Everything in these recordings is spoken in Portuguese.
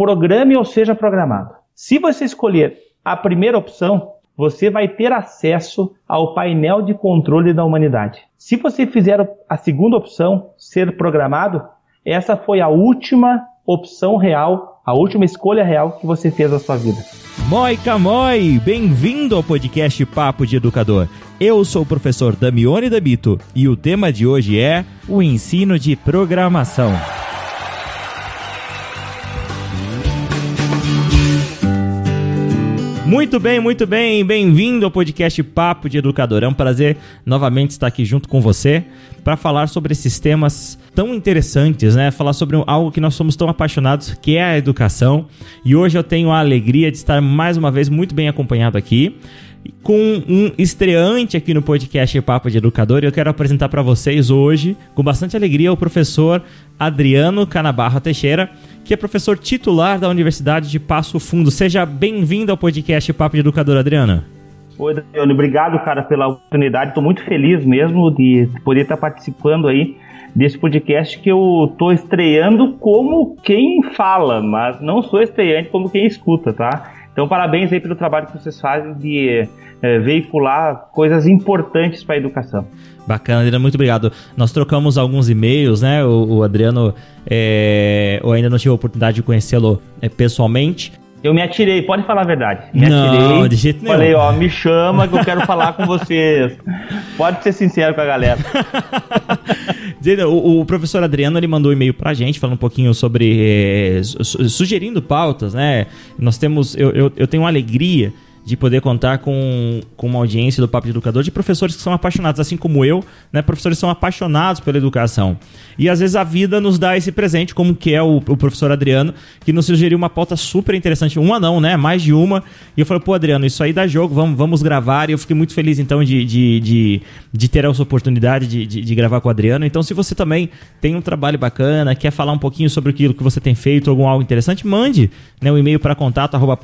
programe ou seja programado. Se você escolher a primeira opção, você vai ter acesso ao painel de controle da humanidade. Se você fizer a segunda opção, ser programado, essa foi a última opção real, a última escolha real que você fez na sua vida. Moi Camoi, bem-vindo ao podcast Papo de Educador. Eu sou o professor Damione Dabito e o tema de hoje é o ensino de programação. Muito bem, muito bem. Bem-vindo ao podcast Papo de Educador. É um prazer novamente estar aqui junto com você para falar sobre esses temas tão interessantes, né? Falar sobre algo que nós somos tão apaixonados, que é a educação. E hoje eu tenho a alegria de estar mais uma vez muito bem acompanhado aqui com um estreante aqui no podcast Papo de Educador. E eu quero apresentar para vocês hoje, com bastante alegria, o professor Adriano Canabarra Teixeira que é professor titular da Universidade de Passo Fundo. Seja bem-vindo ao podcast Papo de Educador, Adriana. Oi, Daniel, obrigado, cara, pela oportunidade. Estou muito feliz mesmo de poder estar participando aí desse podcast que eu estou estreando como quem fala, mas não sou estreante como quem escuta, tá? Então, parabéns aí pelo trabalho que vocês fazem de é, veicular coisas importantes para a educação. Bacana, Adriano, muito obrigado. Nós trocamos alguns e-mails, né? O, o Adriano, é, eu ainda não tive a oportunidade de conhecê-lo é, pessoalmente. Eu me atirei, pode falar a verdade. Me não, atirei. de jeito nenhum. Falei, ó, me chama que eu quero falar com vocês. Pode ser sincero com a galera. o, o, professor Adriano ele mandou um e-mail pra gente falando um pouquinho sobre. Eh, sugerindo pautas, né? Nós temos. Eu, eu, eu tenho uma alegria de poder contar com, com uma audiência do Papo de Educador de professores que são apaixonados, assim como eu, né? Professores são apaixonados pela educação. E às vezes a vida nos dá esse presente, como que é o, o professor Adriano, que nos sugeriu uma pauta super interessante. Uma não, né? Mais de uma. E eu falei, pô, Adriano, isso aí dá jogo, vamos, vamos gravar. E eu fiquei muito feliz, então, de, de, de, de ter essa oportunidade de, de, de, gravar com o Adriano. Então, se você também tem um trabalho bacana, quer falar um pouquinho sobre aquilo que você tem feito, algum algo interessante, mande né, um e-mail para contato arroba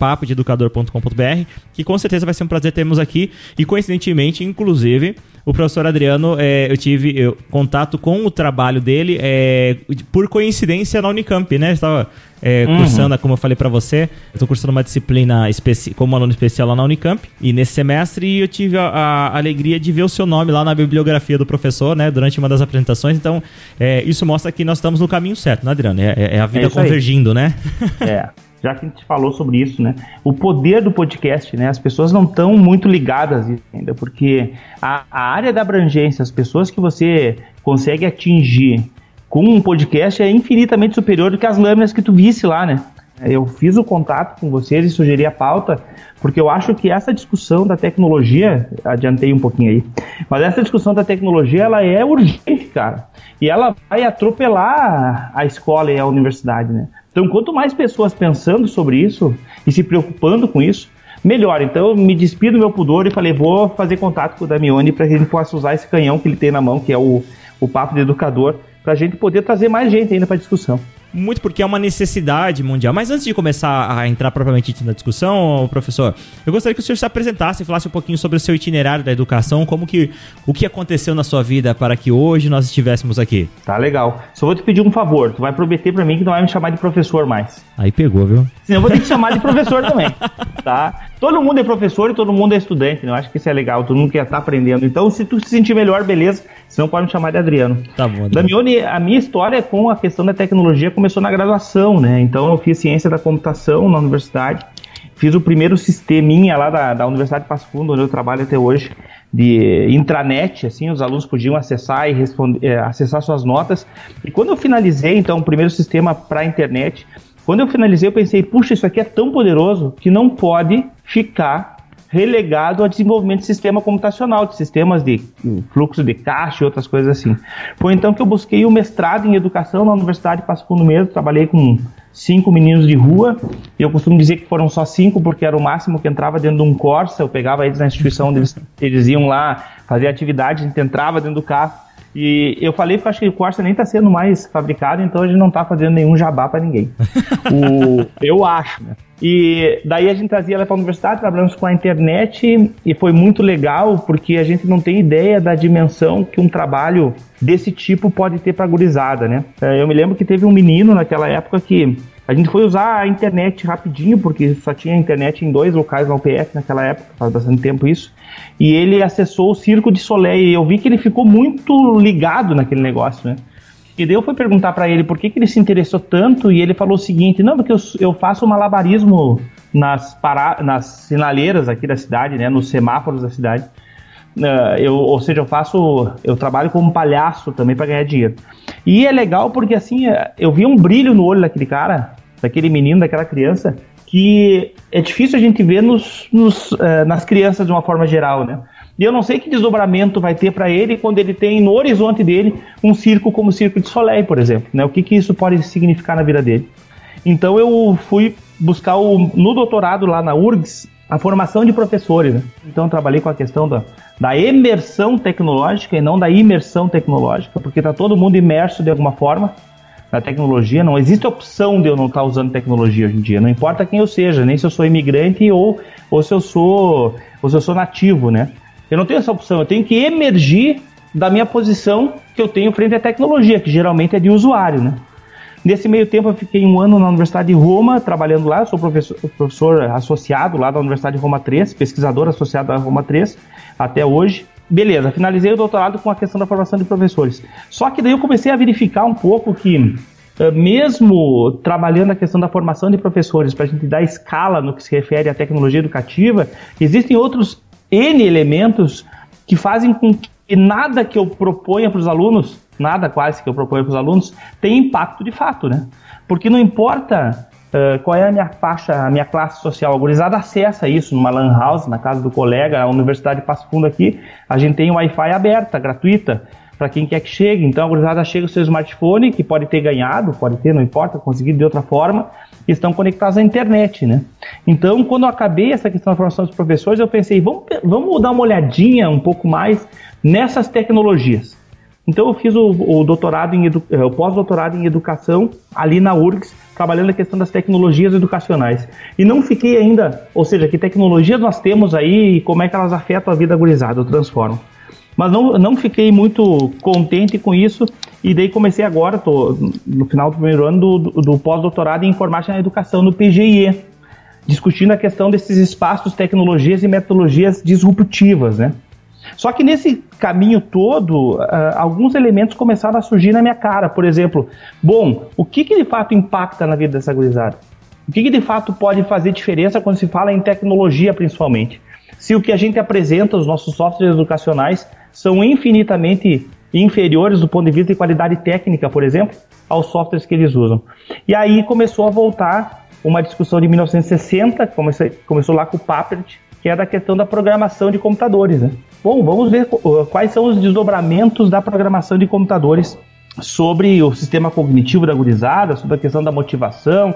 que com certeza vai ser um prazer termos aqui. E coincidentemente, inclusive, o professor Adriano, é, eu tive eu, contato com o trabalho dele é, por coincidência na Unicamp, né? Estava é, uhum. cursando, como eu falei para você, estou cursando uma disciplina como aluno especial lá na Unicamp. E nesse semestre eu tive a, a, alegria de ver o seu nome lá na bibliografia do professor, né? Durante uma das apresentações. Então, é, isso mostra que nós estamos no caminho certo, né, Adriano? É, é, é a vida convergindo, né? É já que a gente falou sobre isso, né? O poder do podcast, né? As pessoas não estão muito ligadas ainda, porque a, a área da abrangência, as pessoas que você consegue atingir com um podcast é infinitamente superior do que as lâminas que tu visse lá, né? Eu fiz o contato com vocês e sugeri a pauta, porque eu acho que essa discussão da tecnologia, adiantei um pouquinho aí, mas essa discussão da tecnologia, ela é urgente, cara. E ela vai atropelar a escola e a universidade, né? Então, quanto mais pessoas pensando sobre isso e se preocupando com isso, melhor. Então, eu me despido do meu pudor e falei, vou fazer contato com o Damione para que ele possa usar esse canhão que ele tem na mão, que é o, o papo de educador, para a gente poder trazer mais gente ainda para a discussão muito porque é uma necessidade mundial. Mas antes de começar a entrar propriamente na discussão, professor, eu gostaria que o senhor se apresentasse e falasse um pouquinho sobre o seu itinerário da educação, como que o que aconteceu na sua vida para que hoje nós estivéssemos aqui. Tá legal. Só vou te pedir um favor, tu vai prometer para mim que não vai me chamar de professor mais. Aí pegou, viu? Senão eu vou ter que chamar de professor também, tá? Todo mundo é professor e todo mundo é estudante, né? Eu acho que isso é legal, todo mundo quer estar tá aprendendo. Então, se tu se sentir melhor, beleza. Senão pode me chamar de Adriano. Tá bom. Adriano. Damione, a minha história com a questão da tecnologia começou na graduação, né? Então eu fiz ciência da computação na universidade. Fiz o primeiro sisteminha lá da, da Universidade de Passo Fundo, onde eu trabalho até hoje, de intranet, assim, os alunos podiam acessar e responder, é, acessar suas notas. E quando eu finalizei, então, o primeiro sistema para a internet, quando eu finalizei, eu pensei, puxa, isso aqui é tão poderoso que não pode ficar relegado ao desenvolvimento de sistema computacional, de sistemas de fluxo de caixa e outras coisas assim. Foi então que eu busquei o mestrado em educação na Universidade de Passo Fundo mesmo, trabalhei com cinco meninos de rua, eu costumo dizer que foram só cinco porque era o máximo que entrava dentro de um Corsa, eu pegava eles na instituição, eles, eles iam lá fazer atividade, a gente entrava dentro do carro, e eu falei acho que o Corsa nem está sendo mais fabricado, então a gente não está fazendo nenhum jabá para ninguém. o, eu acho, né? E daí a gente trazia ela para a universidade, trabalhamos com a internet e foi muito legal porque a gente não tem ideia da dimensão que um trabalho desse tipo pode ter para a gurizada, né? É, eu me lembro que teve um menino naquela época que A gente foi usar a internet rapidinho, porque só tinha internet em dois locais na UPF naquela época, faz bastante tempo isso. E ele acessou o Circo de Soleil e eu vi que ele ficou muito ligado naquele negócio, né? E daí eu fui perguntar para ele por que, que ele se interessou tanto e ele falou o seguinte: não, porque eu, eu faço malabarismo nas, para, nas sinaleiras aqui da cidade, né, nos semáforos da cidade. Uh, eu, ou seja, eu faço, eu trabalho como palhaço também para ganhar dinheiro. E é legal porque assim, eu vi um brilho no olho daquele cara, daquele menino, daquela criança, que é difícil a gente ver nos, nos, uh, nas crianças de uma forma geral, né? E eu não sei que desdobramento vai ter para ele quando ele tem no horizonte dele um circo como o Circo de Soleil, por exemplo. Né? O que, que isso pode significar na vida dele? Então eu fui buscar o, no doutorado lá na URGS a formação de professores. Né? Então trabalhei com a questão da, da imersão tecnológica e não da imersão tecnológica, porque está todo mundo imerso de alguma forma na tecnologia. Não existe opção de eu não estar tá usando tecnologia hoje em dia. Não importa quem eu seja, nem se eu sou imigrante ou, ou se eu sou ou se eu sou nativo, né? Eu não tenho essa opção, eu tenho que emergir da minha posição que eu tenho frente à tecnologia, que geralmente é de usuário, né? Nesse meio tempo eu fiquei um ano na Universidade de Roma, trabalhando lá, sou professor, professor associado lá da Universidade de Roma 3, pesquisador associado à Roma 3, até hoje. Beleza, finalizei o doutorado com a questão da formação de professores. Só que daí eu comecei a verificar um pouco que eh, mesmo trabalhando a questão da formação de professores, para a gente dar escala no que se refere à tecnologia educativa, existem outros N elementos que fazem com que nada que eu proponha para os alunos, nada quase que eu proponha para os alunos, tenha impacto de fato, né? Porque não importa uh, qual é a minha faixa, a minha classe social, a gurizada acessa isso numa lan house, na casa do colega, a Universidade de Passo Fundo aqui, a gente tem Wi-Fi aberta, gratuita, para quem quer que chegue. Então a chega o seu smartphone, que pode ter ganhado, pode ter, não importa, conseguido de outra forma, estão conectados à internet, né? Então, quando eu acabei essa questão da formação dos professores, eu pensei, vamos, vamos dar uma olhadinha um pouco mais nessas tecnologias. Então, eu fiz o, o doutorado em eh, o pós-doutorado em educação ali na URGS, trabalhando a questão das tecnologias educacionais. E não fiquei ainda, ou seja, que tecnologias nós temos aí e como é que elas afetam a vida gurizada, ou transformam. Mas não, não fiquei muito contente com isso e daí comecei agora, tô no final do primeiro ano do, do, do pós-doutorado em informática na educação no PGIE, discutindo a questão desses espaços, tecnologias e metodologias disruptivas, né? Só que nesse caminho todo, uh, alguns elementos começaram a surgir na minha cara. Por exemplo, bom, o que, que de fato impacta na vida dessa gurizada? O que, que de fato pode fazer diferença quando se fala em tecnologia, principalmente? Se o que a gente apresenta, os nossos softwares educacionais, são infinitamente inferiores do ponto de vista de qualidade técnica, por exemplo, aos softwares que eles usam. E aí começou a voltar uma discussão de 1960, que começou lá com o Papert, que é da questão da programação de computadores. Né? Bom, vamos ver quais são os desdobramentos da programação de computadores sobre o sistema cognitivo da gurizada, sobre a questão da motivação,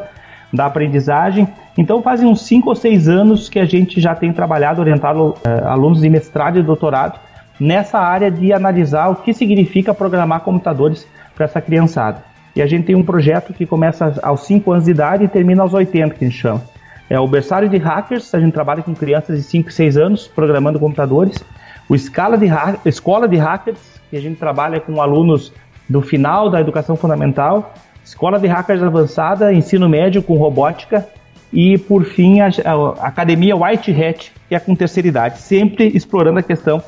da aprendizagem. Então fazem uns 5 ou 6 anos que a gente já tem trabalhado, orientado uh, alunos de mestrado e doutorado nessa área de analisar o que significa programar computadores para essa criançada. E a gente tem um projeto que começa aos 5 anos de idade e termina aos 80, que a gente chama. É o berçário de hackers, a gente trabalha com crianças de 5 e 6 anos programando computadores. O escala de escola de hackers, que a gente trabalha com alunos do final da educação fundamental. Escola de hackers avançada, ensino médio com robótica. E, por fim, a, a academia White Hat, que é com terceira idade, sempre explorando a questão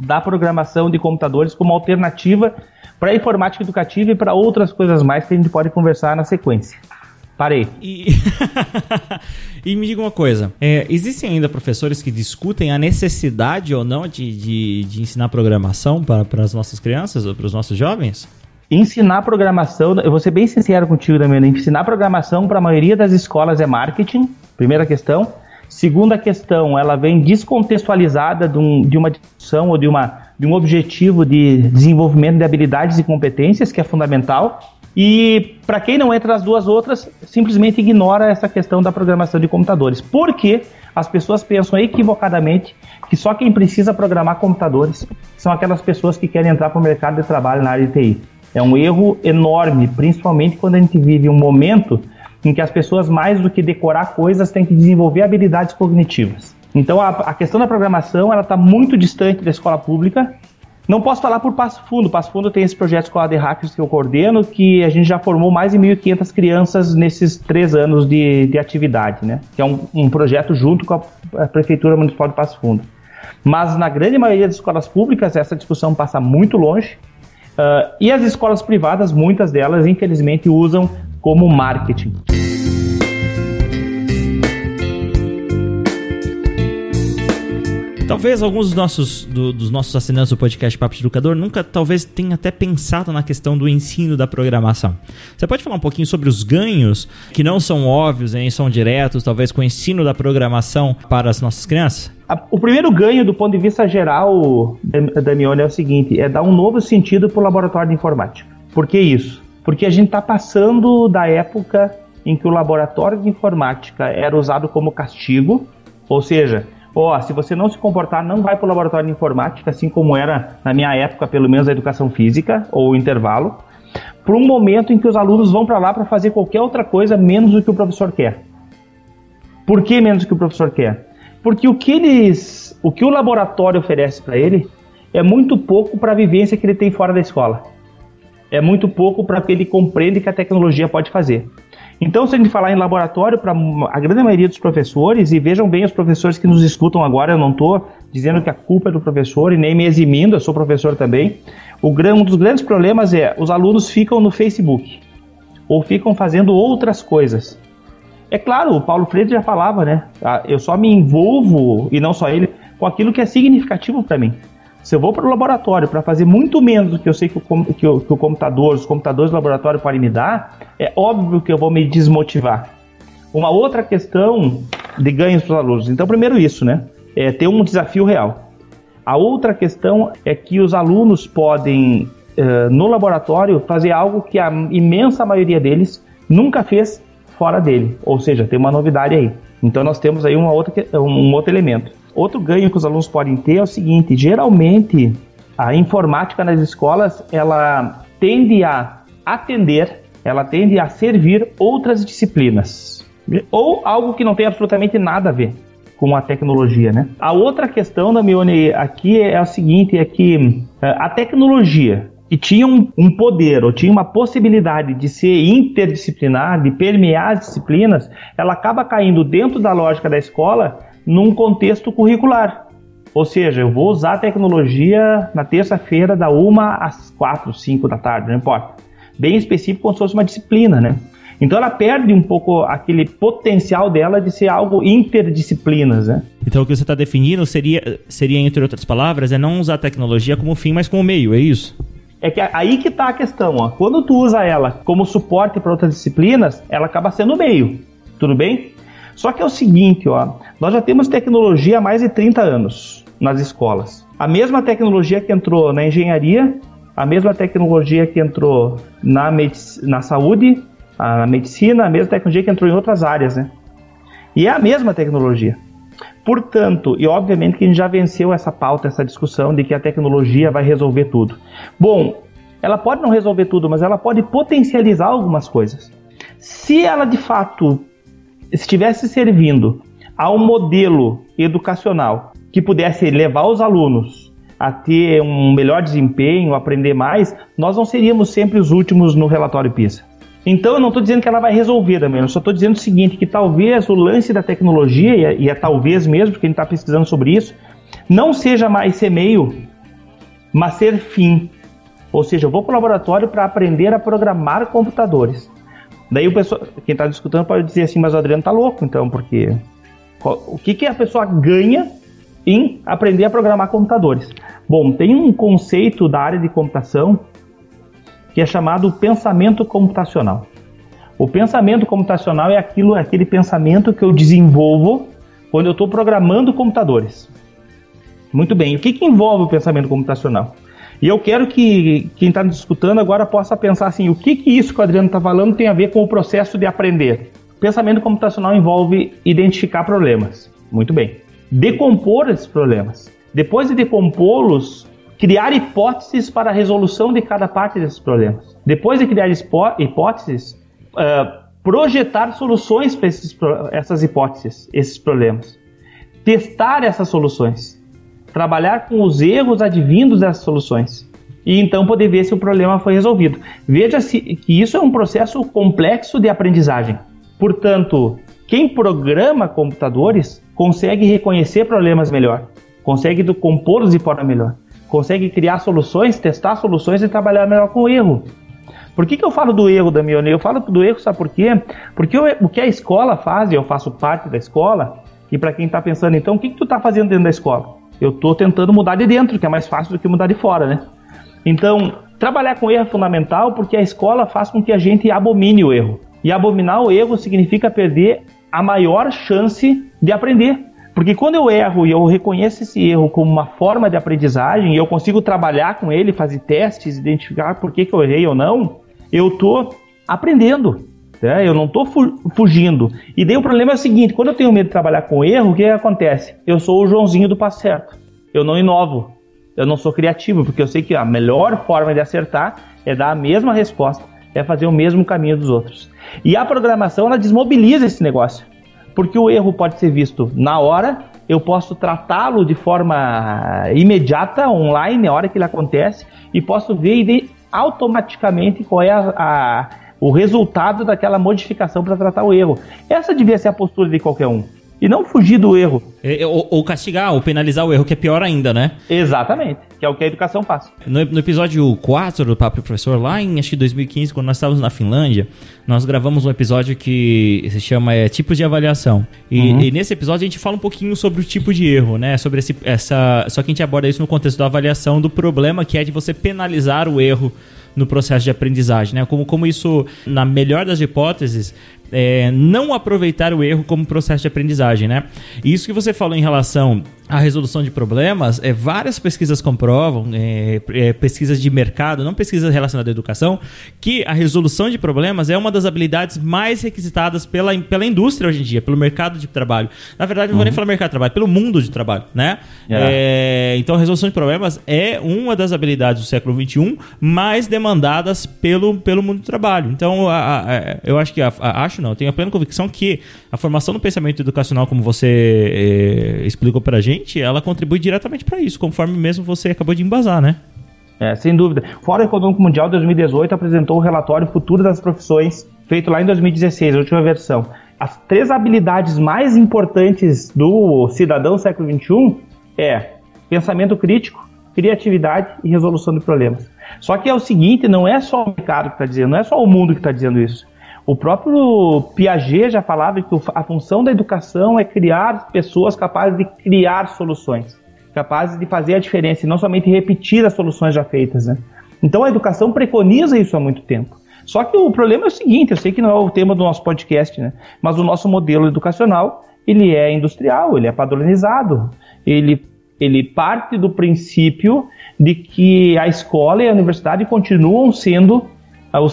da programação de computadores como alternativa para a informática educativa e para outras coisas mais que a gente pode conversar na sequência. Parei. E, e me diga uma coisa: é, existem ainda professores que discutem a necessidade ou não de, de, de ensinar programação para, para as nossas crianças ou para os nossos jovens? Ensinar programação, eu vou ser bem sincero contigo, Damiano. Ensinar programação para a maioria das escolas é marketing, primeira questão. Segunda questão, ela vem descontextualizada de, um, de uma discussão ou de, uma, de um objetivo de desenvolvimento de habilidades e competências, que é fundamental. E para quem não entra nas duas outras, simplesmente ignora essa questão da programação de computadores. Porque as pessoas pensam equivocadamente que só quem precisa programar computadores são aquelas pessoas que querem entrar para o mercado de trabalho na área de TI. É um erro enorme, principalmente quando a gente vive um momento em que as pessoas, mais do que decorar coisas, têm que desenvolver habilidades cognitivas. Então, a, a questão da programação ela está muito distante da escola pública Não posso falar por Passo Fundo. Passo Fundo tem esse projeto Escola de Hackers que eu coordeno, que a gente já formou mais de 1.500 crianças nesses três anos de, de atividade, né? Que é um, um projeto junto com a, Prefeitura Municipal de Passo Fundo. Mas na grande maioria das escolas públicas, essa discussão passa muito longe. Uh, e as escolas privadas, muitas delas, infelizmente, usam como marketing. Talvez alguns dos nossos, do, dos nossos assinantes do podcast Papo de Educador nunca, talvez, tenham até pensado na questão do ensino da programação. Você pode falar um pouquinho sobre os ganhos, que não são óbvios, nem são diretos, talvez, com o ensino da programação para as nossas crianças? O primeiro ganho, do ponto de vista geral, Damione, é o seguinte: é dar um novo sentido para o laboratório de informática. Por que isso? Porque a gente está passando da época em que o laboratório de informática era usado como castigo, ou seja, ó, oh, se você não se comportar, não vai para o laboratório de informática, assim como era na minha época, pelo menos a educação física ou o intervalo, para um momento em que os alunos vão para lá para fazer qualquer outra coisa menos do que o professor quer. Por que menos do que o professor quer? Porque o que eles, o que o laboratório oferece para ele é muito pouco para a vivência que ele tem fora da escola. É muito pouco para que ele compreenda que a tecnologia pode fazer. Então, se a gente falar em laboratório para a grande maioria dos professores, e vejam bem os professores que nos escutam agora, eu não estou dizendo que a culpa é do professor e nem me eximindo, eu sou professor também. O, um dos grandes problemas é os alunos ficam no Facebook ou ficam fazendo outras coisas. É claro, o Paulo Freire já falava, né? Ah, eu só me envolvo, e não só ele, com aquilo que é significativo para mim. Se eu vou para o laboratório para fazer muito menos do que eu sei que o, que, o, que o computador, os computadores do laboratório podem me dar, é óbvio que eu vou me desmotivar. Uma outra questão de ganhos para os alunos. Então, primeiro isso, né? É ter um desafio real. A outra questão é que os alunos podem, uh, no laboratório, fazer algo que a imensa maioria deles nunca fez fora dele. Ou seja, tem uma novidade aí. Então, nós temos aí uma outra, um outro elemento. Outro ganho que os alunos podem ter é o seguinte: geralmente a informática nas escolas ela tende a atender, ela tende a servir outras disciplinas ou algo que não tem absolutamente nada a ver com a tecnologia, né? A outra questão da Mione aqui é o seguinte, é que eh, a tecnologia que tinha um, um, poder ou tinha uma possibilidade de ser interdisciplinar, de permear as disciplinas, ela acaba caindo dentro da lógica da escola num contexto curricular. Ou seja, eu vou usar a tecnologia na terça-feira da 1 às 4, 5 da tarde, não importa. Bem específico, como se fosse uma disciplina, né? Então ela perde um pouco aquele potencial dela de ser algo interdisciplinas, né? Então o que você está definindo seria, seria, entre outras palavras, é não usar a tecnologia como fim, mas como meio, é isso? É que aí que está a questão, ó. Quando tu usa ela como suporte para outras disciplinas, ela acaba sendo meio. Tudo bem? Só que é o seguinte, ó, nós já temos tecnologia há mais de 30 anos nas escolas. A mesma tecnologia que entrou na engenharia, a mesma tecnologia que entrou na, na saúde, na medicina, a mesma tecnologia que entrou em outras áreas, né? E é a mesma tecnologia. Portanto, e obviamente que a gente já venceu essa pauta, essa discussão de que a tecnologia vai resolver tudo. Bom, ela pode não resolver tudo, mas ela pode potencializar algumas coisas. Se ela de fato estivesse servindo a um modelo educacional que pudesse levar os alunos a ter um melhor desempenho, aprender mais, nós não seríamos sempre os últimos no relatório PISA. Então eu não estou dizendo que ela vai resolver também, eu só estou dizendo o seguinte, que talvez o lance da tecnologia, e é, e é talvez mesmo, porque a gente está pesquisando sobre isso, não seja mais ser meio, mas ser fim. Ou seja, eu vou para o laboratório para aprender a programar computadores. Daí o pessoal, quem está discutindo pode dizer assim, mas o Adriano tá louco, então, porque o que, que a pessoa ganha em aprender a programar computadores? Bom, tem um conceito da área de computação que é chamado pensamento computacional. O pensamento computacional é aquilo, é aquele pensamento que eu desenvolvo quando eu estou programando computadores. Muito bem, o que, que envolve o pensamento computacional? E eu quero que quem está nos escutando agora possa pensar assim: o que, que isso que o Adriano está falando tem a ver com o processo de aprender? Pensamento computacional envolve identificar problemas. Muito bem. Decompor esses problemas. Depois de decompô-los, criar hipóteses para a resolução de cada parte desses problemas. Depois de criar hipóteses, uh, projetar soluções para essas hipóteses, esses problemas. Testar essas soluções trabalhar com os erros advindos dessas soluções e então poder ver se o problema foi resolvido. Veja-se que isso é um processo complexo de aprendizagem. Portanto, quem programa computadores consegue reconhecer problemas melhor, consegue compô-los de forma melhor, consegue criar soluções, testar soluções e trabalhar melhor com o erro. Por que, que eu falo do erro, Damione? Eu falo do erro, sabe por quê? Porque eu, o que a escola faz, e eu faço parte da escola, e para quem está pensando, então, o que, que tu está fazendo dentro da escola? Eu estou tentando mudar de dentro, que é mais fácil do que mudar de fora, né? Então, trabalhar com erro é fundamental porque a escola faz com que a gente abomine o erro. E abominar o erro significa perder a maior chance de aprender. Porque quando eu erro e eu reconheço esse erro como uma forma de aprendizagem e eu consigo trabalhar com ele, fazer testes, identificar por que, que eu errei ou não, eu estou aprendendo. Né? Eu não estou fugindo. E daí o problema é o seguinte: quando eu tenho medo de trabalhar com erro, o que, acontece? Eu sou o Joãozinho do passo certo. Eu não inovo eu não sou criativo, porque eu sei que a melhor forma de acertar é dar a mesma resposta, é fazer o mesmo caminho dos outros. E a programação ela desmobiliza esse negócio, porque o erro pode ser visto na hora, eu posso tratá-lo de forma imediata, online, a hora que ele acontece, e posso ver automaticamente qual é a, a, o resultado daquela modificação para tratar o erro. Essa devia ser a postura de qualquer um e não fugir do erro. É, ou, ou, castigar, ou penalizar o erro, que é pior ainda, né? Exatamente, que é o que a educação faz. No, no episódio 4 do Papo Professor, lá em acho que 2015, quando nós estávamos na Finlândia, nós gravamos um episódio que se chama é, Tipos de Avaliação. E, uhum. e, nesse episódio a gente fala um pouquinho sobre o tipo de erro, né? Sobre esse, essa. Só que a gente aborda isso no contexto da avaliação do problema que é de você penalizar o erro no processo de aprendizagem, né? Como, como isso, na melhor das hipóteses, é, não aproveitar o erro como processo de aprendizagem, né? Isso que você falou em relação à resolução de problemas, é, várias pesquisas comprovam, é, é, pesquisas de mercado, não pesquisas relacionadas à educação, que a resolução de problemas é uma das habilidades mais requisitadas pela, pela indústria hoje em dia, pelo mercado de trabalho. Na verdade, não uhum. vou nem uhum. falar mercado de trabalho, pelo mundo de trabalho, né? Yeah. É, então, a resolução de problemas é uma das habilidades do século XXI mais demandadas pelo, pelo mundo do trabalho. Então, a, a, eu acho que a, acho não, eu tenho a plena convicção que a formação no pensamento educacional, como você eh, explicou pra gente, ela contribui diretamente para isso, conforme mesmo você acabou de embasar, né? É, sem dúvida. O Fórum Econômico Mundial 2018 apresentou o relatório Futuro das Profissões, feito lá em 2016, a última versão. As três habilidades mais importantes do cidadão século XXI é pensamento crítico, criatividade e resolução de problemas. Só que é o seguinte, não é só o mercado que está dizendo, não é só o mundo que está dizendo isso. O próprio Piaget já falava que a função da educação é criar pessoas capazes de criar soluções, capazes de fazer a diferença e não somente repetir as soluções já feitas. Né? Então a educação preconiza isso há muito tempo. Só que o problema é o seguinte, eu sei que não é o tema do nosso podcast, né? mas o nosso modelo educacional ele é industrial, ele é padronizado, ele, ele parte do princípio de que a escola e a universidade continuam sendo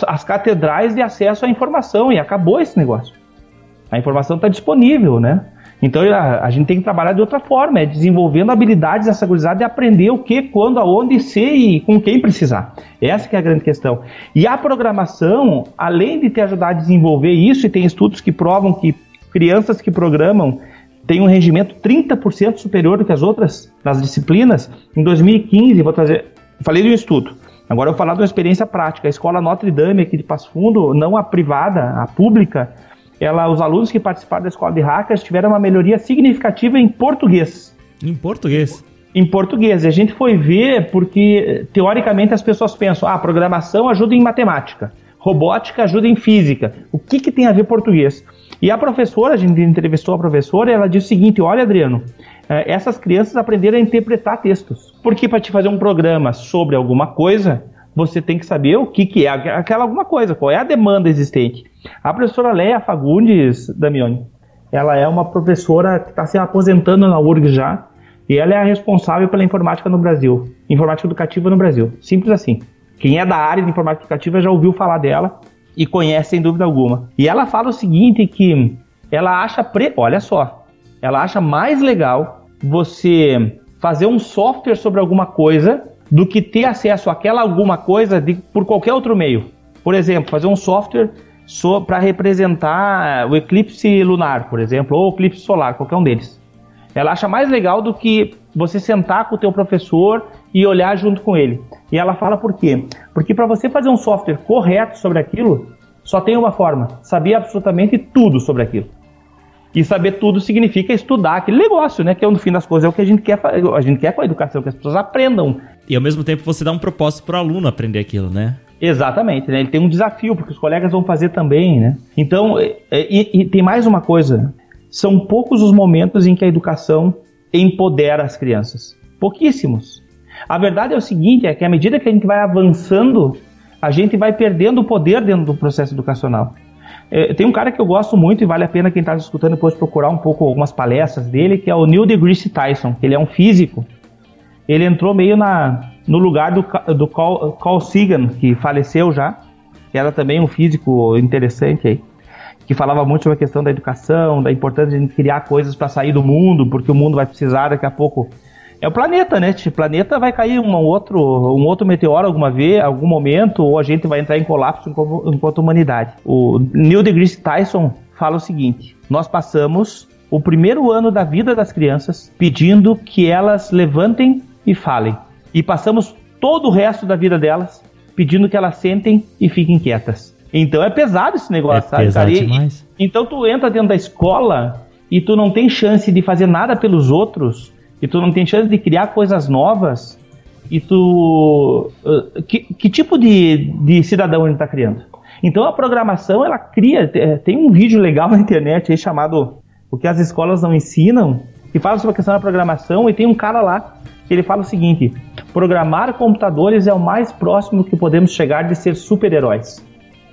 as catedrais de acesso à informação e acabou esse negócio. A informação está disponível, né? Então a, a, gente tem que trabalhar de outra forma, é desenvolvendo habilidades dessa gurizada de aprender o que, quando, aonde, ser e com quem precisar. Essa que é a grande questão. E a programação, além de te ajudar a desenvolver isso, e tem estudos que provam que crianças que programam têm um rendimento 30% superior do que as outras nas disciplinas, em 2015, vou trazer, falei de um estudo, Agora eu vou falar de uma experiência prática. A escola Notre Dame aqui de Passo Fundo, não a privada, a pública, ela, os alunos que participaram da escola de hackers tiveram uma melhoria significativa em português. Em português? Em português. E a gente foi ver porque, teoricamente, as pessoas pensam, ah, programação ajuda em matemática, robótica ajuda em física. O que, que tem a ver português? E a professora, a gente entrevistou a professora, e ela disse o seguinte: olha, Adriano, essas crianças aprenderam a interpretar textos. Porque para te fazer um programa sobre alguma coisa, você tem que saber o que, que é aquela alguma coisa, qual é a demanda existente. A professora Leia Fagundes Damione, ela é uma professora que está se aposentando na URG já, e ela é a responsável pela informática no Brasil, informática educativa no Brasil. Simples assim. Quem é da área de informática educativa já ouviu falar dela e conhece sem dúvida alguma. E ela fala o seguinte que ela acha, pre... olha só, ela acha mais legal você fazer um software sobre alguma coisa do que ter acesso àquela alguma coisa de, por qualquer outro meio. Por exemplo, fazer um software so, para representar o eclipse lunar, por exemplo, ou o eclipse solar, qualquer um deles. Ela acha mais legal do que você sentar com o teu professor e olhar junto com ele. E ela fala por quê? Porque para você fazer um software correto sobre aquilo, só tem uma forma: saber absolutamente tudo sobre aquilo. E saber tudo significa estudar aquele negócio, né? Que é no fim das coisas é o que a gente quer, a gente quer com a educação, que as pessoas aprendam. E ao mesmo tempo você dá um propósito para o aluno aprender aquilo, né? Exatamente, né? Ele tem um desafio, porque os colegas vão fazer também, né? Então, e, e tem mais uma coisa: são poucos os momentos em que a educação empodera as crianças. Pouquíssimos. A verdade é o seguinte: é que à medida que a gente vai avançando, a gente vai perdendo o poder dentro do processo educacional. É, tem um cara que eu gosto muito e vale a pena quem está escutando depois procurar um pouco algumas palestras dele, que é o Neil deGrasse Tyson. Ele é um físico. Ele entrou meio na, no lugar do, do Carl, Carl Sagan, que faleceu já, que era também um físico interessante aí, que falava muito sobre a questão da educação, da importância de criar coisas para sair do mundo, porque o mundo vai precisar daqui a pouco. É o planeta, né? O planeta vai cair um outro, um outro meteoro alguma vez, algum momento, ou a gente vai entrar em colapso enquanto, humanidade. O Neil deGrasse Tyson fala o seguinte: nós passamos o primeiro ano da vida das crianças pedindo que elas levantem e falem e passamos todo o resto da vida delas pedindo que elas sentem e fiquem quietas. Então é pesado esse negócio, é sabe, pesado cara? demais. então tu entra dentro da escola e tu não tem chance de fazer nada pelos outros, e tu não tem chance de criar coisas novas, e tu. Uh, que, que, tipo de, de cidadão ele está criando? Então a programação ela cria. Tem um vídeo legal na internet chamado O que as escolas não ensinam, que fala sobre a questão da programação, e tem um cara lá ele fala o seguinte: programar computadores é o mais próximo que podemos chegar de ser super-heróis.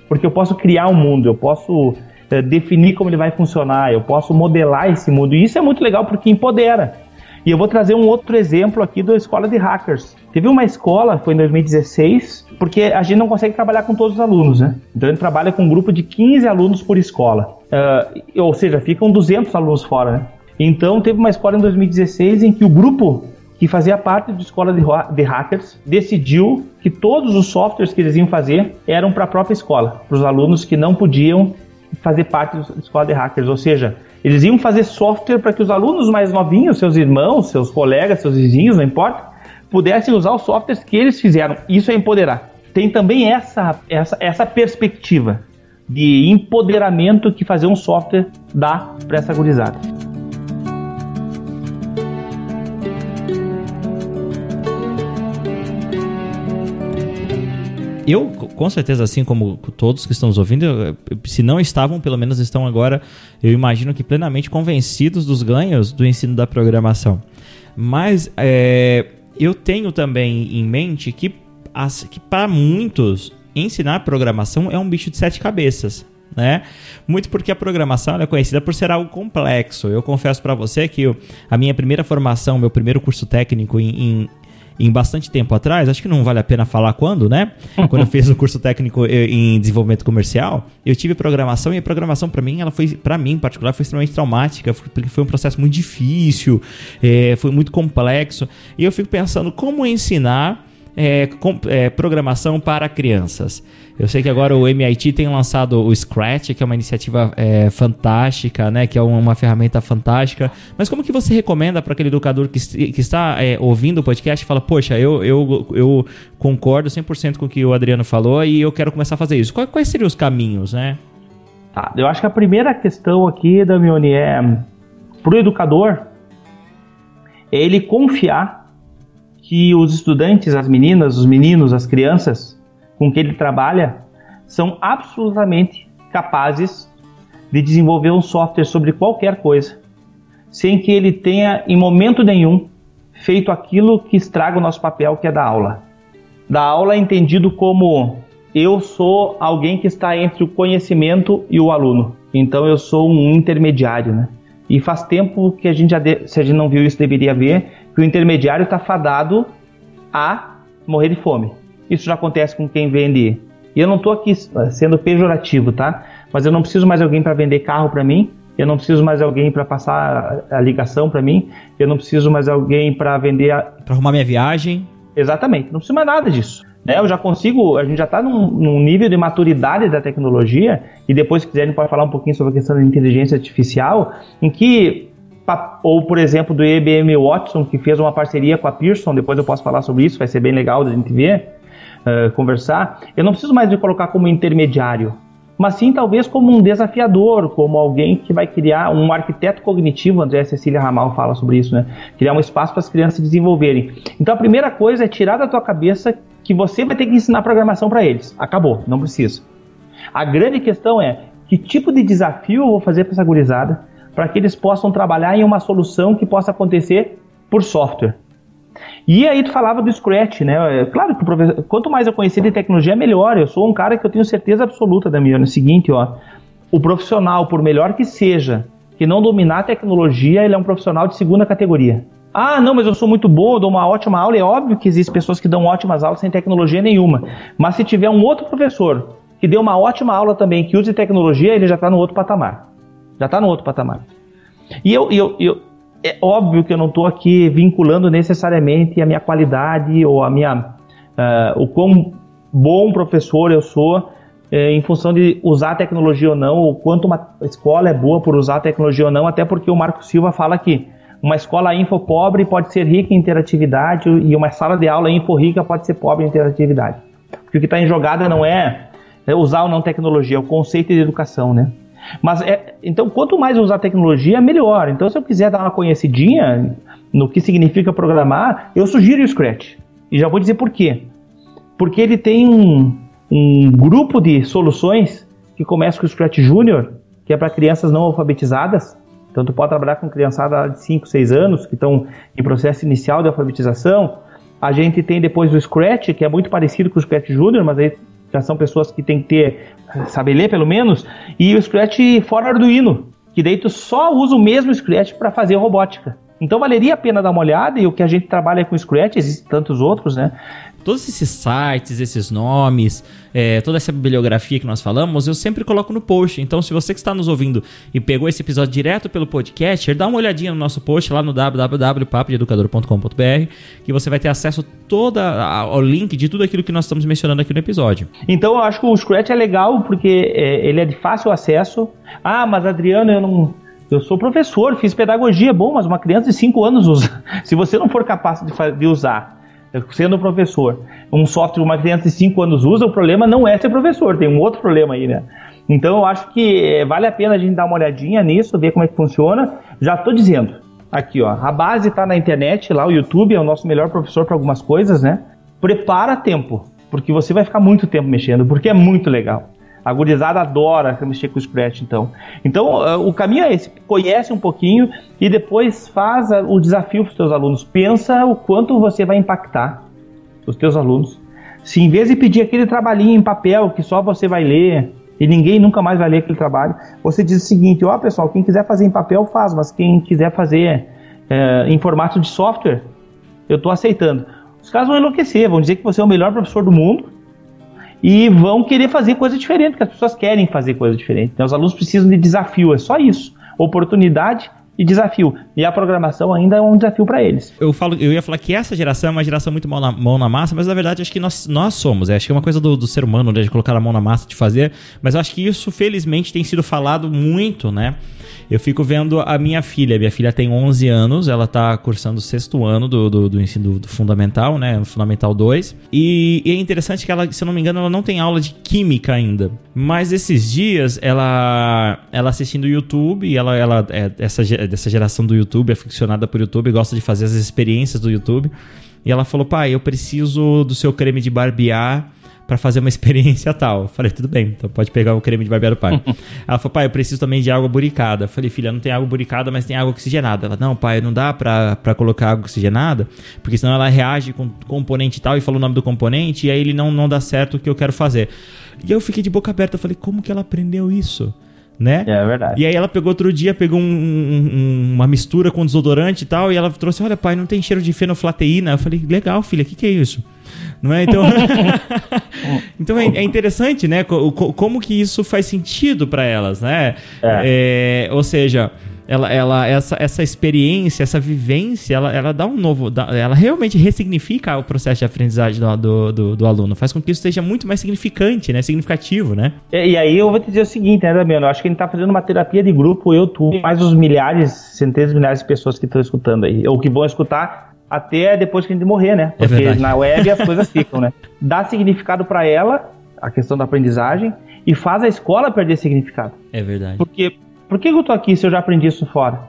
Porque eu posso criar um mundo, eu posso é, definir como ele vai funcionar, eu posso modelar esse mundo. E isso é muito legal porque empodera. E eu vou trazer um outro exemplo aqui da escola de hackers. Teve uma escola, foi em 2016, porque a gente não consegue trabalhar com todos os alunos, né? Então a gente trabalha com um grupo de 15 alunos por escola. Uh, ou seja, ficam 200 alunos fora, né? Então teve uma escola em 2016 em que o grupo que fazia parte da escola de, hackers, decidiu que todos os softwares que eles iam fazer eram para a própria escola, para os alunos que não podiam fazer parte da escola de hackers, ou seja, eles iam fazer software para que os alunos mais novinhos, seus irmãos, seus colegas, seus vizinhos, não importa, pudessem usar os softwares que eles fizeram. Isso é empoderar. Tem também essa, essa, essa perspectiva de empoderamento que fazer um software dá para essa gurizada. Eu, com certeza, assim como todos que estão nos ouvindo, se não estavam, pelo menos estão agora, eu imagino que plenamente convencidos dos ganhos do ensino da programação. Mas é, eu tenho também em mente que, que para muitos ensinar programação é um bicho de sete cabeças. Né? Muito porque a programação é conhecida por ser algo complexo. Eu confesso para você que eu, a minha primeira formação, meu primeiro curso técnico em, em, em bastante tempo atrás, acho que não vale a pena falar quando, né? Quando eu fiz o curso técnico eh, em desenvolvimento comercial, eu tive programação e a programação para mim, ela foi, para mim em particular, foi extremamente traumática, porque foi um processo muito difícil, é, foi muito complexo. E eu fico pensando como ensinar é, com, é, programação para crianças. Eu sei que agora o MIT tem lançado o Scratch, que é uma iniciativa é, fantástica, né? Que é uma ferramenta fantástica. Mas como que você recomenda para aquele educador que, que está é, ouvindo o podcast e fala, poxa, eu, eu, eu concordo 100% com o que o Adriano falou e eu quero começar a fazer isso. Quais, quais seriam os caminhos, né? Tá, eu acho que a primeira questão aqui, Damione, é para o educador é ele confiar que os estudantes, as meninas, os meninos, as crianças com que ele trabalha são absolutamente capazes de desenvolver um software sobre qualquer coisa, sem que ele tenha em momento nenhum feito aquilo que estraga o nosso papel, que é da aula. Da aula é entendido como eu sou alguém que está entre o conhecimento e o aluno. Então eu sou um intermediário, né? E faz tempo que a gente já, de... se a gente não viu isso, deveria ver que o intermediário está fadado a morrer de fome. Isso já acontece com quem vende. E eu não estou aqui eh, sendo pejorativo, tá? Mas eu não preciso mais alguém para vender carro para mim. Eu não preciso mais alguém para passar a ligação para mim. Eu não preciso mais alguém para vender. A... Para arrumar minha viagem. Exatamente. Não preciso mais nada disso. Né? Eu já consigo. A gente já está num, num, nível de maturidade da tecnologia. E depois, se quiserem, pode falar um pouquinho sobre a questão da inteligência artificial, em que ou por exemplo do IBM Watson, que fez uma parceria com a Pearson, depois eu posso falar sobre isso, vai ser bem legal da gente ver, uh, conversar. Eu não preciso mais me colocar como intermediário, mas sim talvez como um desafiador, como alguém que vai criar um arquiteto cognitivo, André Cecília Ramal fala sobre isso, né? Criar um espaço para as crianças se desenvolverem. Então a primeira coisa é tirar da tua cabeça que você vai ter que ensinar programação para eles. Acabou, não precisa. A grande questão é que tipo de desafio eu vou fazer para essa gurizada para que eles possam trabalhar em uma solução que possa acontecer por software. E aí tu falava do Scratch, né? É claro que quanto mais eu conhecer de tecnologia, melhor. Eu sou um cara que eu tenho certeza absoluta, Damiano, é o seguinte, ó. O profissional, por melhor que seja, que não dominar a tecnologia, ele é um profissional de segunda categoria. Ah, não, mas eu sou muito bom, eu dou uma ótima aula. É óbvio que existem pessoas que dão ótimas aulas sem tecnologia nenhuma. Mas se tiver um outro professor que dê uma ótima aula também, que use tecnologia, ele já está no outro patamar. Já está no outro patamar. E eu, eu, eu, é óbvio que eu não estou aqui vinculando necessariamente a minha qualidade ou a minha uh, o quão bom professor eu sou eh, em função de usar a tecnologia ou não, ou quanto uma escola é boa por usar a tecnologia ou não, até porque o Marco Silva fala que uma escola infopobre pode ser rica em interatividade e uma sala de aula info rica pode ser pobre em interatividade. Porque o que está em jogada não é, é usar ou não tecnologia, é o conceito de educação, né? Mas é, então, quanto mais usar tecnologia, melhor. Então, se eu quiser dar uma conhecidinha no que significa programar, eu sugiro o Scratch. E já vou dizer por quê. Porque ele tem um, um grupo de soluções que começa com o Scratch Junior, que é para crianças não alfabetizadas. Então, tu pode trabalhar com criançada de 5, 6 anos, que estão em processo inicial de alfabetização. A gente tem depois o Scratch, que é muito parecido com o Scratch Junior, mas aí já são pessoas que têm que ter, saber ler pelo menos, e o Scratch fora Arduino, que daí tu só usa o mesmo Scratch para fazer robótica. Então valeria a pena dar uma olhada, e o que a gente trabalha com Scratch, existem tantos outros, né? todos esses sites, esses nomes, é, toda essa bibliografia que nós falamos, eu sempre coloco no post. Então, se você que está nos ouvindo e pegou esse episódio direto pelo podcast, dá uma olhadinha no nosso post lá no www.papodeeducador.com.br que você vai ter acesso toda ao link de tudo aquilo que nós estamos mencionando aqui no episódio. Então, eu acho que o Scratch é legal porque é, ele é de fácil acesso. Ah, mas Adriano, eu não eu sou professor, fiz pedagogia, bom, mas uma criança de 5 anos usa. Se você não for capaz de, de usar sendo professor, um software uma criança de 5 anos usa, o problema não é ser professor, tem um outro problema aí, né? Então eu acho que eh, vale a pena a gente dar uma olhadinha nisso, ver como é que funciona. Já estou dizendo, aqui ó, a base está na internet, lá o YouTube é o nosso melhor professor para algumas coisas, né? Prepara tempo, porque você vai ficar muito tempo mexendo, porque é muito legal. A gurizada adora mexer com o Scratch, então. Então, uh, o caminho é esse. Conhece um pouquinho e depois faz uh, o desafio para os teus alunos. Pensa o quanto você vai impactar os teus alunos. Se em vez de pedir aquele trabalhinho em papel que só você vai ler e ninguém nunca mais vai ler aquele trabalho, você diz o seguinte, ó oh, pessoal, quem quiser fazer em papel faz, mas quem quiser fazer uh, em formato de software, eu estou aceitando. Os caras vão enlouquecer, vão dizer que você é o melhor professor do mundo, e vão querer fazer coisa diferente, porque as pessoas querem fazer coisa diferente. Então, os alunos precisam de desafio, é só isso. Oportunidade e desafio. E a programação ainda é um desafio para eles. Eu falo, eu ia falar que essa geração é uma geração muito mão na, mão na massa, mas na verdade acho que nós, nós somos. É, acho que é uma coisa do, do ser humano, né, de colocar a mão na massa, de fazer. Mas acho que isso, felizmente, tem sido falado muito, né? Eu fico vendo a minha filha. Minha filha tem 11 anos, ela tá cursando o sexto ano do, do, do ensino do, fundamental, né? Fundamental 2. E, e, é interessante que ela, se eu não me engano, ela não tem aula de química ainda. Mas esses dias, ela, ela assistindo o YouTube, ela, ela é dessa, dessa geração do YouTube, é aficionada por YouTube, gosta de fazer as experiências do YouTube. E ela falou, pai, eu preciso do seu creme de barbear para fazer uma experiência tal. Eu falei, tudo bem, então pode pegar o creme de barbear do pai. ela falou, pai, eu preciso também de água buricada. Eu falei, filha, não tem água buricada, mas tem água oxigenada. Ela, não, pai, não dá pra, pra colocar água oxigenada, porque senão ela reage com componente tal e falou o nome do componente e aí ele não, não dá certo o que eu quero fazer. E eu fiquei de boca aberta, eu falei, como que ela aprendeu isso? Né? É verdade. E aí ela pegou outro dia, pegou um, um, uma mistura com desodorante e tal, e ela trouxe, olha pai, não tem cheiro de fenoflateína. Eu falei, legal, filha, o que, que é isso? Não é? Então, então é, é, interessante, né? Como que isso faz sentido para elas, né? É. É, ou seja, ela, ela, essa, essa experiência, essa vivência, ela, ela dá um novo. Ela realmente ressignifica o processo de aprendizagem do, do, do, do aluno, faz com que isso seja muito mais significante, né? Significativo, né? E, e aí eu vou te dizer o seguinte, né, Damiano? Eu acho que a gente tá fazendo uma terapia de grupo, eu, tu, mais os milhares, centenas de milhares de pessoas que estão escutando aí, ou que vão escutar até depois que a gente morrer, né? É Porque é na web as coisas ficam, né? Dá significado para ela, a questão da aprendizagem, e faz a escola perder significado. É verdade. Porque por que eu tô aqui se eu já aprendi isso fora?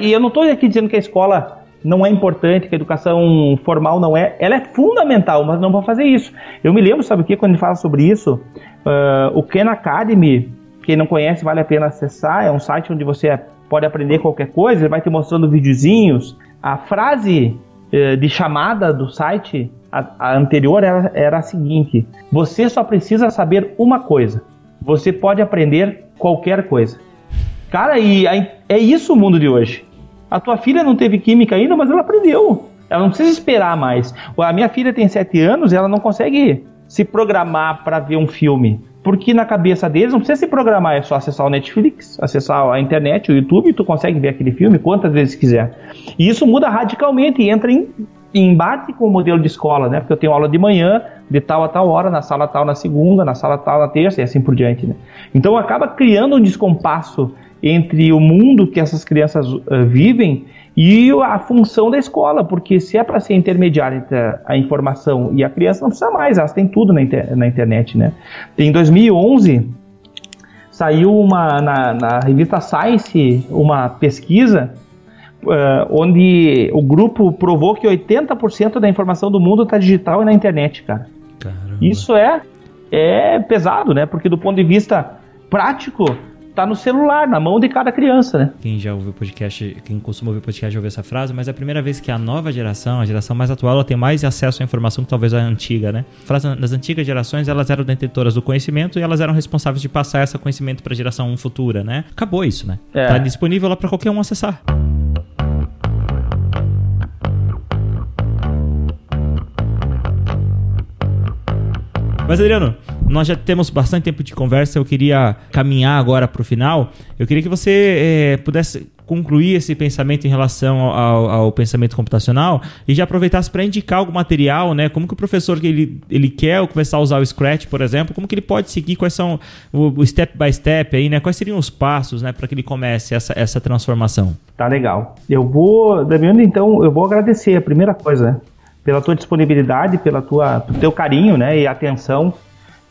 E eu não estou aqui dizendo que a escola não é importante, que a educação formal não é. Ela é fundamental, mas não para fazer isso. Eu me lembro, sabe o que, quando gente fala sobre isso? Uh, o Khan Academy, quem não conhece, vale a pena acessar. É um site onde você pode aprender qualquer coisa, ele vai te mostrando videozinhos. A frase uh, de chamada do site, a, a anterior, era, era a seguinte: Você só precisa saber uma coisa. Você pode aprender qualquer coisa. Cara, e é isso o mundo de hoje. A tua filha não teve química ainda, mas ela aprendeu. Ela não precisa esperar mais. A minha filha tem 7 anos e ela não consegue se programar para ver um filme. Porque na cabeça deles não precisa se programar, é só acessar o Netflix, acessar a internet, o YouTube, e tu consegue ver aquele filme quantas vezes quiser. E isso muda radicalmente e entra em, em embate com o modelo de escola, né? Porque eu tenho aula de manhã, de tal a tal hora, na sala tal na segunda, na sala tal na terça e assim por diante, né? Então acaba criando um descompasso entre o mundo que essas crianças uh, vivem e a função da escola, porque se é para ser intermediária entre a, informação e a criança, não precisa mais, elas têm tudo na, inter, na internet, né? Em 2011, saiu uma, na, na revista Science uma pesquisa uh, onde o grupo provou que 80% da informação do mundo está digital e na internet, cara. Caramba. Isso é, é pesado, né? Porque do ponto de vista prático, tá no celular, na mão de cada criança, né? Quem já ouviu podcast, quem costuma ouvir podcast já ouviu essa frase, mas é a primeira vez que a nova geração, a geração mais atual, ela tem mais acesso à informação que talvez a antiga, né? Frase, nas antigas gerações, elas eram detentoras do conhecimento e elas eram responsáveis de passar esse conhecimento para a geração futura, né? Acabou isso, né? É. Tá disponível lá para qualquer um acessar. Mas Adriano, nós já temos bastante tempo de conversa, eu queria caminhar agora para o final. Eu queria que você é, pudesse concluir esse pensamento em relação ao, ao, pensamento computacional e já aproveitasse para indicar algum material, né? Como que o professor que ele, ele quer começar a usar o Scratch, por exemplo, como que ele pode seguir, quais são o, o step by step aí, né? Quais seriam os passos, né, para que ele comece essa, essa transformação? Tá legal. Eu vou, Damiano, então, eu vou agradecer a primeira coisa, né? pela tua disponibilidade, pela tua, pelo teu carinho, né, e atenção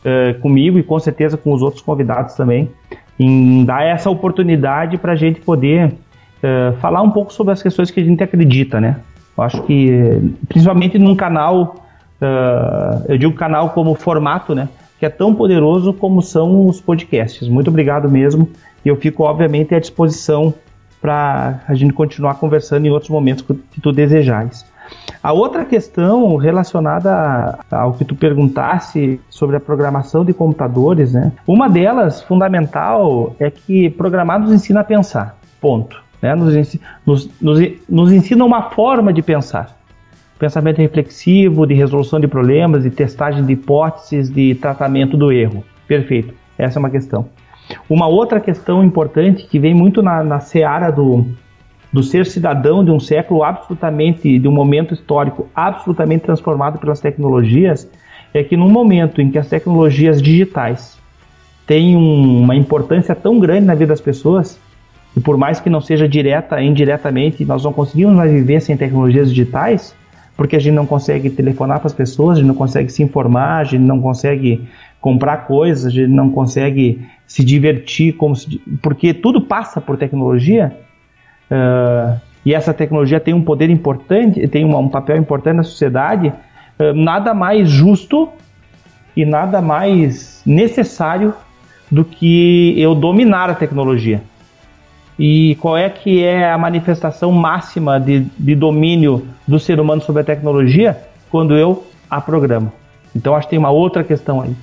uh, comigo e com certeza com os outros convidados também, em dar essa oportunidade para a gente poder uh, falar um pouco sobre as questões que a gente acredita, né. Eu acho que, principalmente num canal, uh, eu digo canal como formato, né, que é tão poderoso como são os podcasts. Muito obrigado mesmo, e eu fico obviamente à disposição para a gente continuar conversando em outros momentos que tu desejares. A outra questão relacionada ao que tu perguntasse sobre a programação de computadores, né? Uma delas, fundamental, é que programar nos ensina a pensar. Ponto. Né? Nos, nos, nos, nos ensina uma forma de pensar. Pensamento reflexivo, de resolução de problemas, de testagem de hipóteses, de tratamento do erro. Perfeito. Essa é uma questão. Uma outra questão importante que vem muito na, na seara do, do ser cidadão de um século absolutamente, de um momento histórico absolutamente transformado pelas tecnologias, é que no momento em que as tecnologias digitais têm um, uma importância tão grande na vida das pessoas, e por mais que não seja direta, indiretamente, nós não conseguimos mais viver sem tecnologias digitais, porque a gente não consegue telefonar para as pessoas, a gente não consegue se informar, a gente não consegue comprar coisas, a gente não consegue se divertir, como se, porque tudo passa por tecnologia. Uh, e essa tecnologia tem um poder importante, tem uma, um papel importante na sociedade, uh, nada mais justo e nada mais necessário do que eu dominar a tecnologia. E qual é que é a manifestação máxima de, de domínio do ser humano sobre a tecnologia? Quando eu a programo. Então acho que tem uma outra questão aí.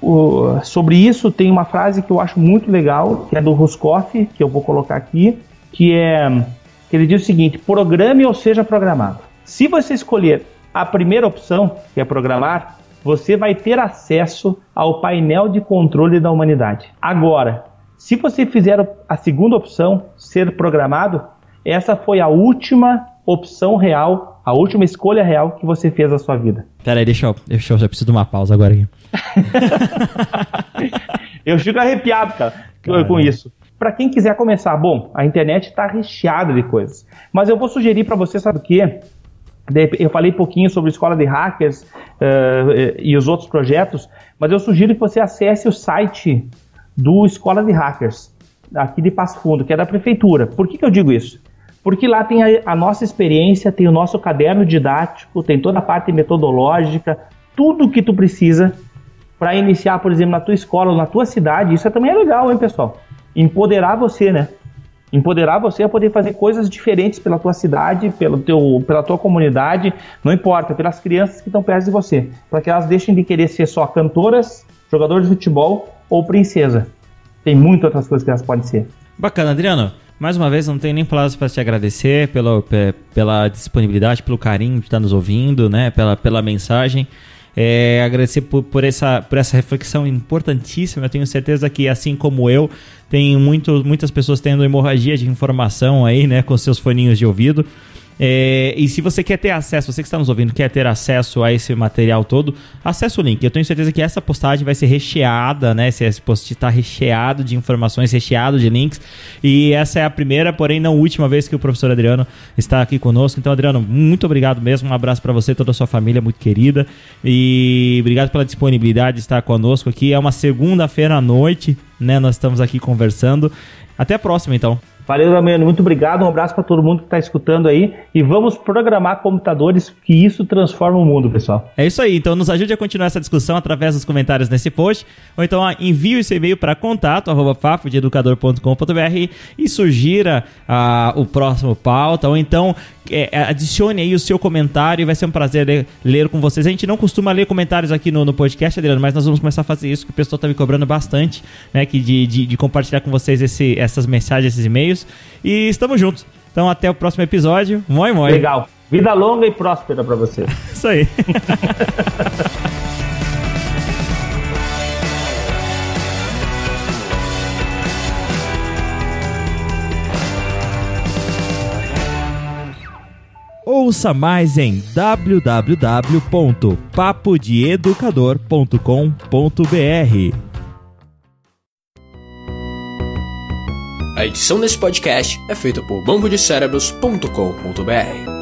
O, sobre isso tem uma frase que eu acho muito legal, que é do Ruskoff, que eu vou colocar aqui, que é que ele diz o seguinte: programe ou seja programado. Se você escolher a primeira opção, que é programar, você vai ter acesso ao painel de controle da humanidade. Agora, Se você fizer a segunda opção, ser programado, essa foi a última opção real, a última escolha real que você fez na sua vida. Peraí, deixa eu, deixa eu, eu preciso de uma pausa agora aqui. eu fico arrepiado, cara, Caramba. com isso. Para quem quiser começar, bom, a internet está recheada de coisas. Mas eu vou sugerir para você, sabe o quê? Eu falei pouquinho sobre escola de hackers uh, e os outros projetos, mas eu sugiro que você acesse o site do Escola de Hackers, aqui de Passo Fundo, que é da prefeitura. Por que, que eu digo isso? Porque lá tem a, a nossa experiência, tem o nosso caderno didático, tem toda a parte metodológica, tudo que tu precisa para iniciar, por exemplo, na tua escola na tua cidade. Isso também é legal, hein, pessoal? Empoderar você, né? Empoderar você a poder fazer coisas diferentes pela tua cidade, pelo teu, pela tua comunidade, não importa, pelas crianças que estão perto de você, para que elas deixem de querer ser só cantoras, jogadores de futebol ou princesa. Tem muitas outras coisas que elas podem ser. Bacana, Adriano. Mais uma vez, não tenho nem palavras para te agradecer pela, pela disponibilidade, pelo carinho de estar nos ouvindo, né? pela, pela mensagem. É, agradecer por, por, essa, por essa reflexão importantíssima. Eu tenho certeza que, assim como eu, tem muito, muitas pessoas tendo hemorragia de informação aí, né, com seus foninhos de ouvido. É, e se você quer ter acesso, você que está nos ouvindo, quer ter acesso a esse material todo, acesse o link. Eu tenho certeza que essa postagem vai ser recheada, né? Esse post está recheado de informações, recheado de links. E essa é a primeira, porém não última vez que o professor Adriano está aqui conosco. Então, Adriano, muito obrigado mesmo. Um abraço para você, toda a sua família, muito querida. E obrigado pela disponibilidade de estar conosco aqui. É uma segunda-feira à noite, né? Nós estamos aqui conversando. Até a próxima, então. Valeu, Damiano. Muito obrigado. Um abraço para todo mundo que está escutando aí. E vamos programar computadores, que isso transforma o mundo, pessoal. É isso aí. Então nos ajude a continuar essa discussão através dos comentários nesse post. Ou então envie esse e-mail para contato arroba e sugira ah, o próximo pauta. Ou então é, é, adicione aí o seu comentário vai ser um prazer ler, ler, com vocês. A gente não costuma ler comentários aqui no, no podcast, Adriano, mas nós vamos começar a fazer isso, que o pessoal está me cobrando bastante, né? Que de, de, de compartilhar com vocês esse, essas mensagens, esses e-mails. E estamos juntos. Então até o próximo episódio. Moi, moi. Legal. Vida longa e próspera para você. isso aí. Ouça mais em www.papodeeducador.com.br. A edição desse podcast é feita por bambodecerebros.com.br.